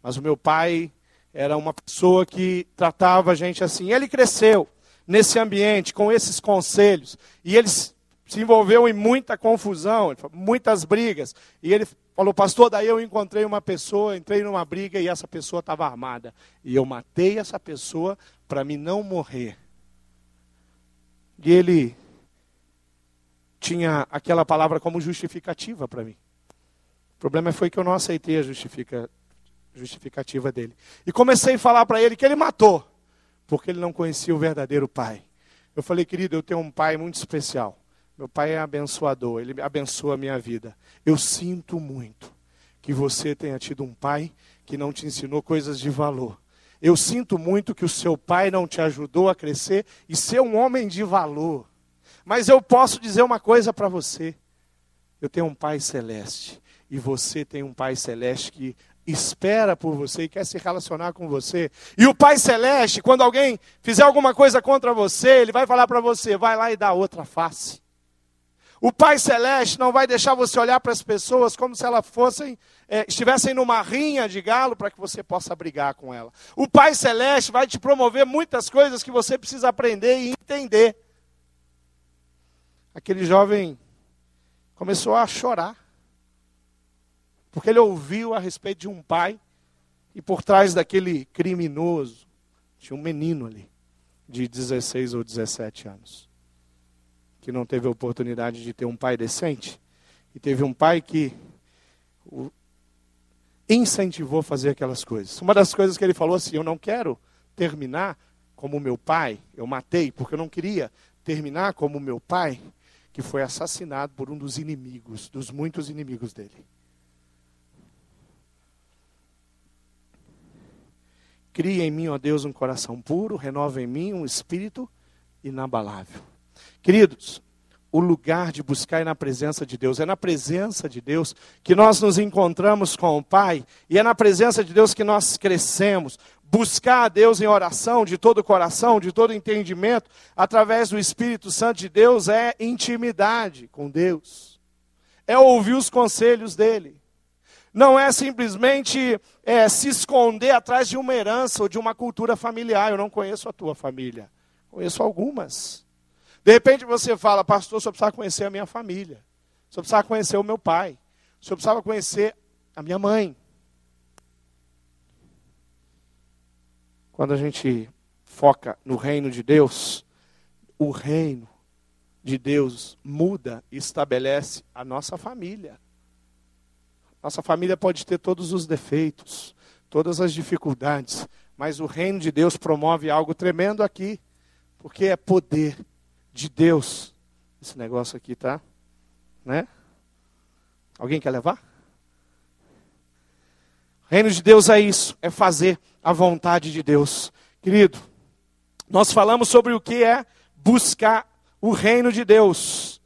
A: Mas o meu pai era uma pessoa que tratava a gente assim. Ele cresceu nesse ambiente, com esses conselhos. E ele se envolveu em muita confusão, muitas brigas. E ele falou, pastor, daí eu encontrei uma pessoa, entrei numa briga e essa pessoa estava armada. E eu matei essa pessoa para me não morrer. E ele tinha aquela palavra como justificativa para mim. O problema foi que eu não aceitei a justifica, justificativa dele. E comecei a falar para ele que ele matou porque ele não conhecia o verdadeiro pai. Eu falei, querido, eu tenho um pai muito especial. Meu pai é abençoador, ele abençoa a minha vida. Eu sinto muito que você tenha tido um pai que não te ensinou coisas de valor. Eu sinto muito que o seu pai não te ajudou a crescer e ser um homem de valor. Mas eu posso dizer uma coisa para você. Eu tenho um pai celeste e você tem um pai celeste que espera por você e quer se relacionar com você. E o Pai Celeste, quando alguém fizer alguma coisa contra você, ele vai falar para você: vai lá e dá outra face. O Pai Celeste não vai deixar você olhar para as pessoas como se elas fossem, é, estivessem numa rinha de galo para que você possa brigar com ela. O Pai Celeste vai te promover muitas coisas que você precisa aprender e entender. Aquele jovem começou a chorar, porque ele ouviu a respeito de um pai, e por trás daquele criminoso tinha um menino ali, de 16 ou 17 anos que não teve a oportunidade de ter um pai decente, e teve um pai que o incentivou a fazer aquelas coisas. Uma das coisas que ele falou assim: Eu não quero terminar como meu pai, eu matei, porque eu não queria terminar como meu pai, que foi assassinado por um dos inimigos, dos muitos inimigos dele. Cria em mim, ó Deus, um coração puro, renova em mim um espírito inabalável. Queridos, o lugar de buscar é na presença de Deus. É na presença de Deus que nós nos encontramos com o Pai. E é na presença de Deus que nós crescemos. Buscar a Deus em oração, de todo o coração, de todo entendimento, através do Espírito Santo de Deus, é intimidade com Deus. É ouvir os conselhos dEle. Não é simplesmente é, se esconder atrás de uma herança ou de uma cultura familiar. Eu não conheço a tua família. Conheço algumas. De repente você fala, pastor, só precisava conhecer a minha família. Só precisava conhecer o meu pai. Só precisava conhecer a minha mãe. Quando a gente foca no reino de Deus, o reino de Deus muda e estabelece a nossa família. Nossa família pode ter todos os defeitos, todas as dificuldades, mas o reino de Deus promove algo tremendo aqui, porque é poder de Deus. Esse negócio aqui tá, né? Alguém quer levar? Reino de Deus é isso, é fazer a vontade de Deus. Querido, nós falamos sobre o que é buscar o reino de Deus,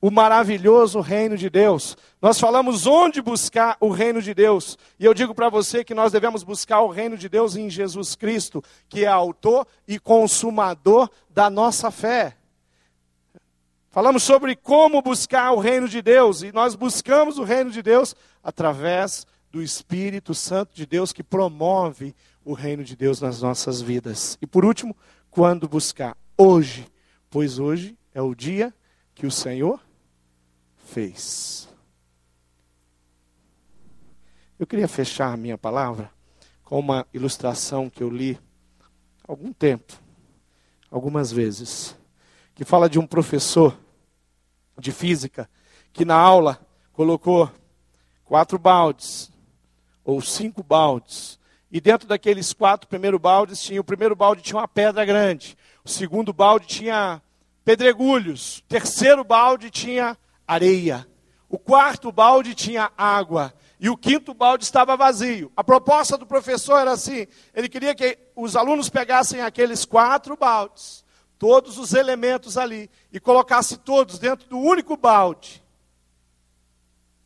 A: o maravilhoso reino de Deus. Nós falamos onde buscar o reino de Deus. E eu digo para você que nós devemos buscar o reino de Deus em Jesus Cristo, que é autor e consumador da nossa fé. Falamos sobre como buscar o reino de Deus, e nós buscamos o reino de Deus através do Espírito Santo de Deus que promove o reino de Deus nas nossas vidas. E por último, quando buscar? Hoje, pois hoje é o dia que o Senhor fez. Eu queria fechar a minha palavra com uma ilustração que eu li há algum tempo, algumas vezes, que fala de um professor de física, que na aula colocou quatro baldes, ou cinco baldes, e dentro daqueles quatro primeiros baldes tinha, o primeiro balde tinha uma pedra grande, o segundo balde tinha pedregulhos, o terceiro balde tinha areia, o quarto balde tinha água, e o quinto balde estava vazio. A proposta do professor era assim: ele queria que os alunos pegassem aqueles quatro baldes todos os elementos ali e colocasse todos dentro do único balde.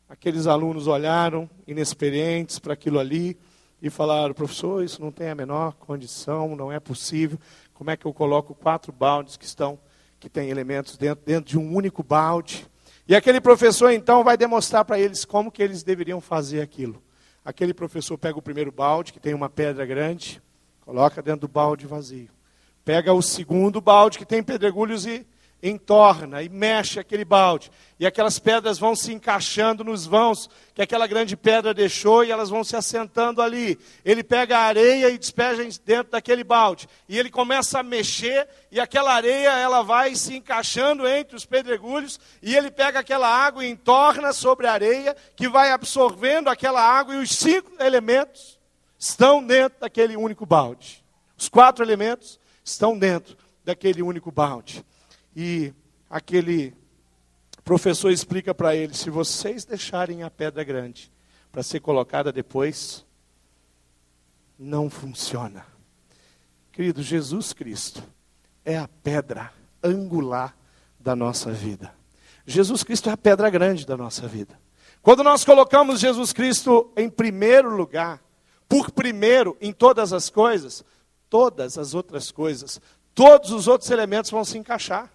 A: Aqueles alunos olharam, inexperientes, para aquilo ali e falaram: professor, isso não tem a menor condição, não é possível. Como é que eu coloco quatro baldes que estão, que têm elementos dentro, dentro de um único balde? E aquele professor então vai demonstrar para eles como que eles deveriam fazer aquilo. Aquele professor pega o primeiro balde, que tem uma pedra grande, coloca dentro do balde vazio. Pega o segundo balde que tem pedregulhos e entorna e mexe aquele balde. E aquelas pedras vão se encaixando nos vãos que aquela grande pedra deixou e elas vão se assentando ali. Ele pega a areia e despeja dentro daquele balde. E ele começa a mexer e aquela areia ela vai se encaixando entre os pedregulhos e ele pega aquela água e entorna sobre a areia que vai absorvendo aquela água e os cinco elementos estão dentro daquele único balde. Os quatro elementos estão dentro daquele único balde. E aquele professor explica para ele: se vocês deixarem a pedra grande para ser colocada depois, não funciona. Querido, Jesus Cristo é a pedra angular da nossa vida. Jesus Cristo é a pedra grande da nossa vida. Quando nós colocamos Jesus Cristo em primeiro lugar, por primeiro em todas as coisas, todas as outras coisas, todos os outros elementos vão se encaixar.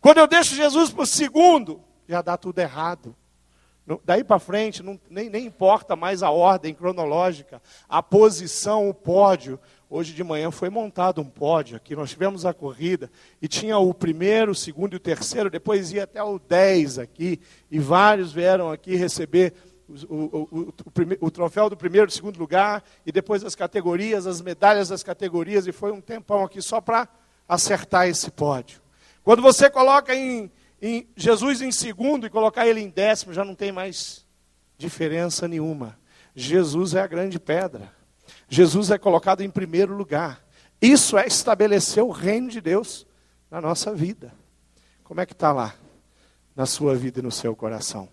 A: Quando eu deixo Jesus por segundo, já dá tudo errado. Daí para frente, não, nem, nem importa mais a ordem cronológica, a posição, o pódio. Hoje de manhã foi montado um pódio aqui, nós tivemos a corrida, e tinha o primeiro, o segundo e o terceiro, depois ia até o 10 aqui, e vários vieram aqui receber o, o, o, o, troféu do primeiro e segundo lugar, e depois as categorias, as medalhas das categorias, e foi um tempão aqui só para acertar esse pódio. Quando você coloca em, em Jesus em segundo e colocar ele em décimo, já não tem mais diferença nenhuma. Jesus é a grande pedra. Jesus é colocado em primeiro lugar. Isso é estabelecer o reino de Deus na nossa vida. Como é que está lá? Na sua vida e no seu coração.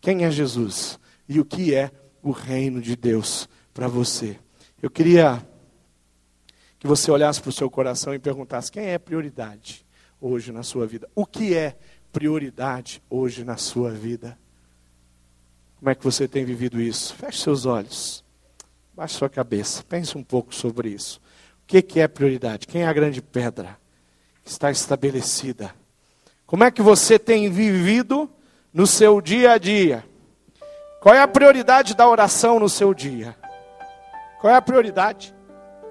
A: Quem é Jesus? E o que é o reino de Deus para você? Eu queria que você olhasse para o seu coração e perguntasse: quem é prioridade hoje na sua vida? O que é prioridade hoje na sua vida? Como é que você tem vivido isso? Feche seus olhos, baixe sua cabeça, pense um pouco sobre isso. O que, é prioridade? Quem é a grande pedra que está estabelecida? Como é que você tem vivido no seu dia a dia? Qual é a prioridade da oração no seu dia? Qual é a prioridade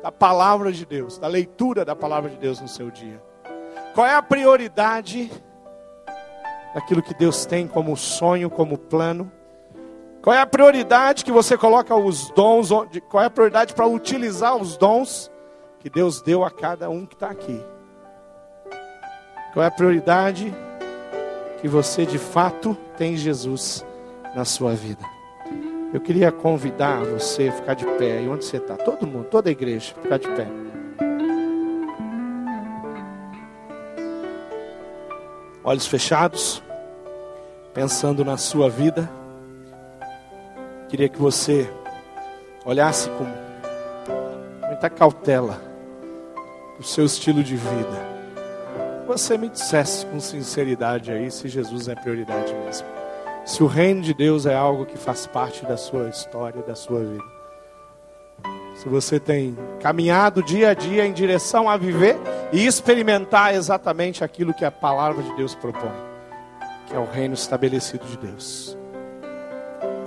A: da palavra de Deus, da leitura da palavra de Deus no seu dia? Qual é a prioridade daquilo que Deus tem como sonho, como plano? Qual é a prioridade que você coloca os dons? Qual é a prioridade para utilizar os dons que Deus deu a cada um que está aqui? Qual é a prioridade que você de fato tem em Jesus na sua vida? Eu queria convidar você a ficar de pé. E onde você está? Todo mundo, toda a igreja, ficar de pé. Olhos fechados, pensando na sua vida. Queria que você olhasse com muita cautela o seu estilo de vida. Você me dissesse com sinceridade aí se Jesus é prioridade mesmo. Se o reino de Deus é algo que faz parte da sua história, da sua vida se você tem caminhado dia a dia em direção a viver e experimentar exatamente aquilo que a palavra de Deus propõe, que é o reino estabelecido de Deus.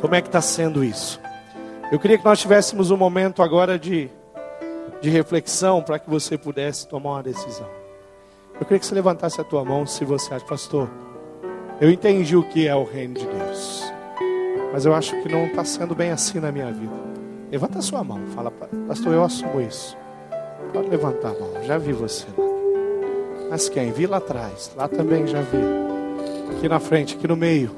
A: Como é que está sendo isso? Eu queria que nós tivéssemos um momento agora de, de reflexão para que você pudesse tomar uma decisão. Eu queria que você levantasse a tua mão se você acha, pastor, eu entendi o que é o reino de Deus, mas eu acho que não está sendo bem assim na minha vida. Levanta a sua mão. Fala, pastor, eu assumo isso. Pode levantar a mão. Já vi você lá. Mas quem? Vi lá atrás. Lá também já vi. Aqui na frente, aqui no meio.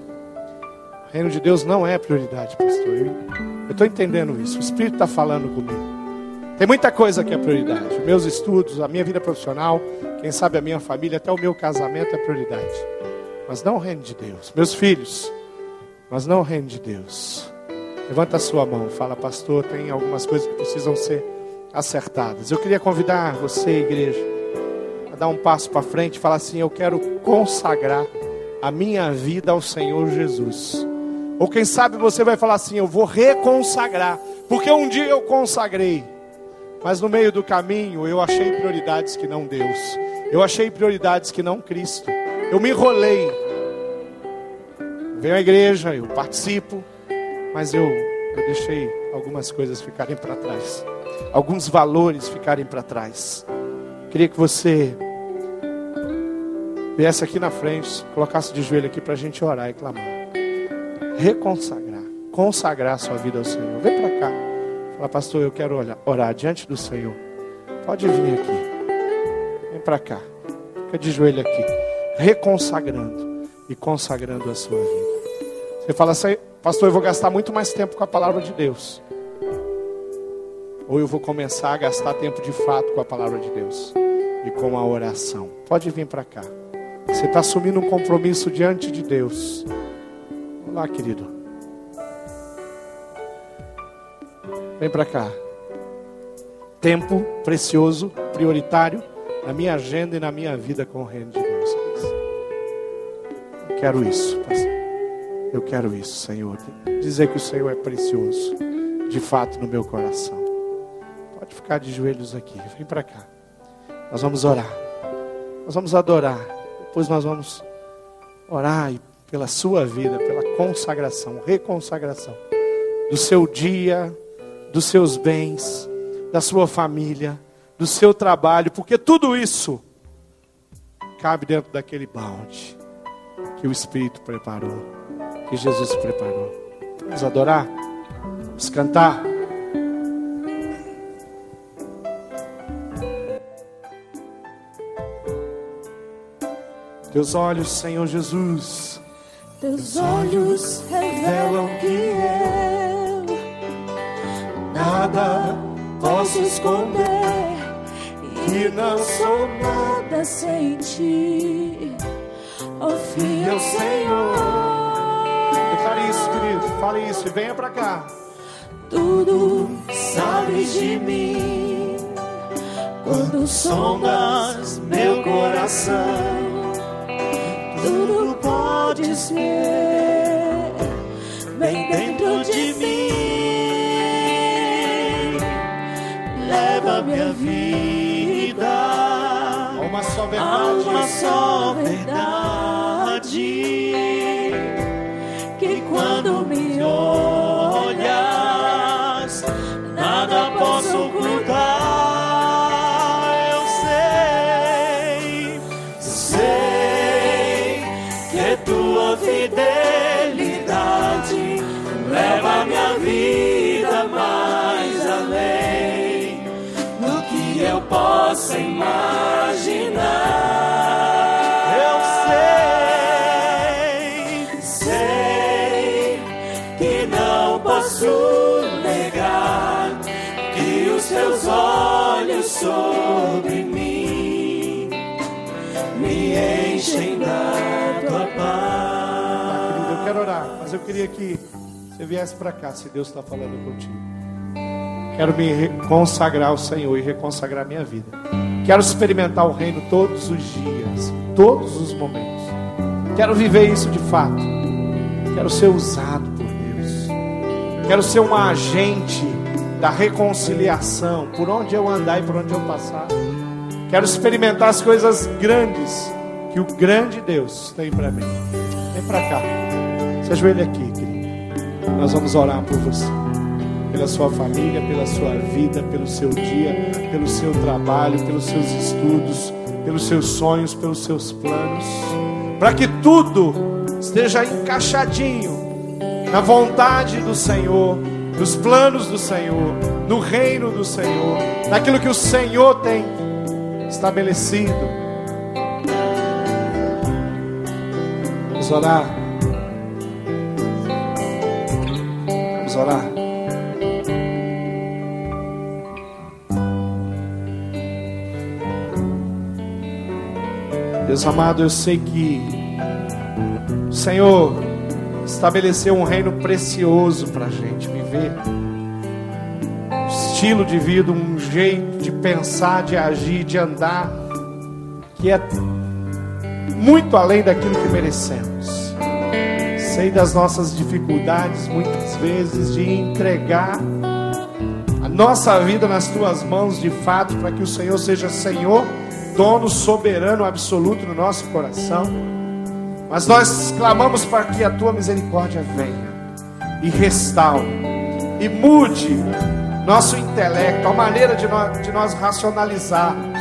A: O reino de Deus não é prioridade, pastor. Eu estou entendendo isso. O Espírito está falando comigo. Tem muita coisa que é prioridade. Meus estudos, a minha vida profissional, quem sabe a minha família, até o meu casamento é prioridade. Mas não o reino de Deus. Meus filhos, mas não o reino de Deus. Levanta a sua mão, fala, pastor, tem algumas coisas que precisam ser acertadas. Eu queria convidar você, igreja, a dar um passo para frente e falar assim: Eu quero consagrar a minha vida ao Senhor Jesus. Ou quem sabe você vai falar assim: Eu vou reconsagrar, porque um dia eu consagrei, mas no meio do caminho eu achei prioridades que não Deus, eu achei prioridades que não Cristo, eu me enrolei. Venho à igreja, eu participo, mas eu, eu deixei algumas coisas ficarem para trás, alguns valores ficarem para trás. Queria que você viesse aqui na frente, colocasse de joelho aqui para a gente orar e clamar. Reconsagrar, consagrar sua vida ao Senhor. Vem para cá. Fala, pastor, eu quero orar, orar diante do Senhor. Pode vir aqui. Vem para cá. Fica de joelho aqui. Reconsagrando e consagrando a sua vida. Você fala assim, Pastor, eu vou gastar muito mais tempo com a palavra de Deus. Ou eu vou começar a gastar tempo de fato com a palavra de Deus e com a oração. Pode vir para cá. Você está assumindo um compromisso diante de Deus. Olá, querido. Vem para cá. Tempo precioso, prioritário na minha agenda e na minha vida com o reino de Deus. Eu quero isso, pastor. Eu quero isso, Senhor. Dizer que o Senhor é precioso, de fato, no meu coração. Pode ficar de joelhos aqui. Vem para cá. Nós vamos orar. Nós vamos adorar. Depois nós vamos orar pela sua vida, pela consagração, reconsagração do seu dia, dos seus bens, da sua família, do seu trabalho, porque tudo isso cabe dentro daquele balde que o Espírito preparou, que Jesus preparou. Vamos adorar? Vamos cantar? Teus olhos, Senhor Jesus.
B: Teus olhos revelam que eu nada posso esconder e não sou nada sem ti. Oh, fiel Senhor.
A: Declare isso, querido. Fale isso e venha para cá.
B: Tudo sabes de mim quando sondas meu coração tudo podes ver bem dentro de mim. Leva minha vida
A: a uma só verdade.
B: A uma só verdade me enchem da tua
A: Ah, querido, eu
B: paz.
A: quero orar, mas eu queria que você viesse para cá, se Deus está falando contigo. Quero me consagrar ao Senhor e reconsagrar minha vida. Quero experimentar o reino todos os dias, todos os momentos. Quero viver isso de fato. Quero ser usado por Deus. Quero ser um agente da reconciliação por onde eu andar e por onde eu passar. Quero experimentar as coisas grandes que o grande Deus tem para mim. Vem para cá. Se ajoelhe aqui, querido. Nós vamos orar por você. Pela sua família, pela sua vida, pelo seu dia, pelo seu trabalho, pelos seus estudos, pelos seus sonhos, pelos seus planos. Para que tudo esteja encaixadinho na vontade do Senhor, nos planos do Senhor, no reino do Senhor, naquilo que o Senhor tem estabelecido. Vamos orar. Vamos orar. Deus amado, eu sei que o Senhor estabeleceu um reino precioso para a gente viver. Um estilo de vida, um jeito de pensar, de agir, de andar, que é muito além daquilo que merecemos. Sei das nossas dificuldades, muitas vezes, de entregar a nossa vida nas tuas mãos de fato, para que o Senhor seja Senhor, dono soberano absoluto no nosso coração. Mas nós clamamos para que a tua misericórdia venha e restaure e mude nosso intelecto, a maneira de nós, de nós racionalizarmos,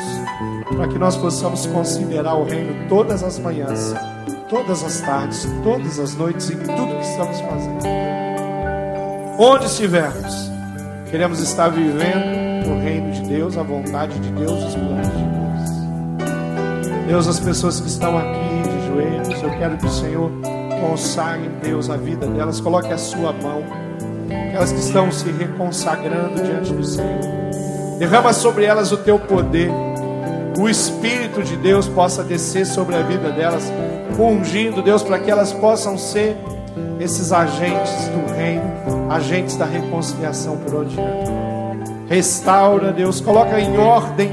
A: para que nós possamos considerar o reino todas as manhãs, todas as tardes, todas as noites, em tudo que estamos fazendo. Onde estivermos, queremos estar vivendo o reino de Deus, a vontade de Deus, os planos de Deus. Deus, as pessoas que estão aqui de joelhos, eu quero que o Senhor consagre, Deus, a vida delas, coloque a sua mão, aquelas que estão se reconsagrando diante do Senhor. Derrama sobre elas o teu poder, o Espírito de Deus possa descer sobre a vida delas, ungindo, Deus, para que elas possam ser esses agentes do reino, agentes da reconciliação por onde. Restaura, Deus, coloca em ordem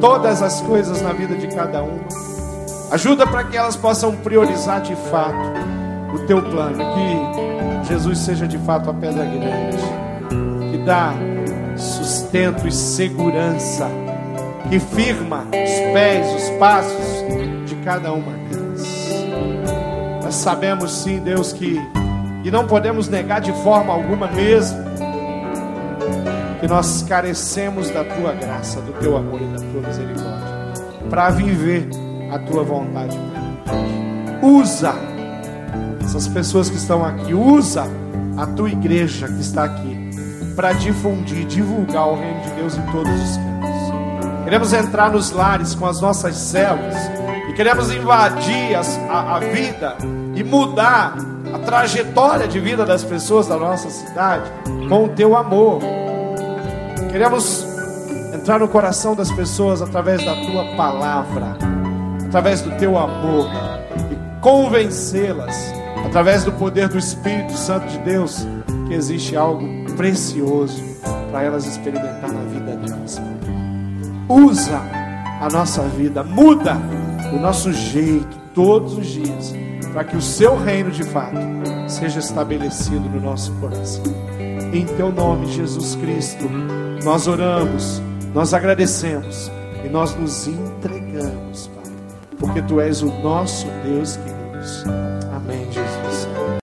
A: todas as coisas na vida de cada um. Ajuda para que elas possam priorizar de fato o teu plano, que Jesus seja de fato a pedra grande, que dá sustento e segurança, que firma os pés, os passos de cada uma delas. Nós sabemos sim, Deus, que e não podemos negar de forma alguma mesmo que nós carecemos da tua graça, do teu amor e da tua misericórdia para viver a tua vontade. Usa essas pessoas que estão aqui, usa a tua igreja que está aqui para difundir, divulgar o reino de Deus em todos os cantos. Queremos entrar nos lares com as nossas células e queremos invadir as, a, a vida e mudar a trajetória de vida das pessoas da nossa cidade com o teu amor. Queremos entrar no coração das pessoas através da tua palavra, através do teu amor e convencê-las através do poder do Espírito Santo de Deus que existe algo precioso para elas experimentar na. Usa a nossa vida, muda o nosso jeito todos os dias para que o seu reino de fato seja estabelecido no nosso coração. Em teu nome, Jesus Cristo, nós oramos, nós agradecemos e nós nos entregamos, Pai, porque tu és o nosso Deus querido.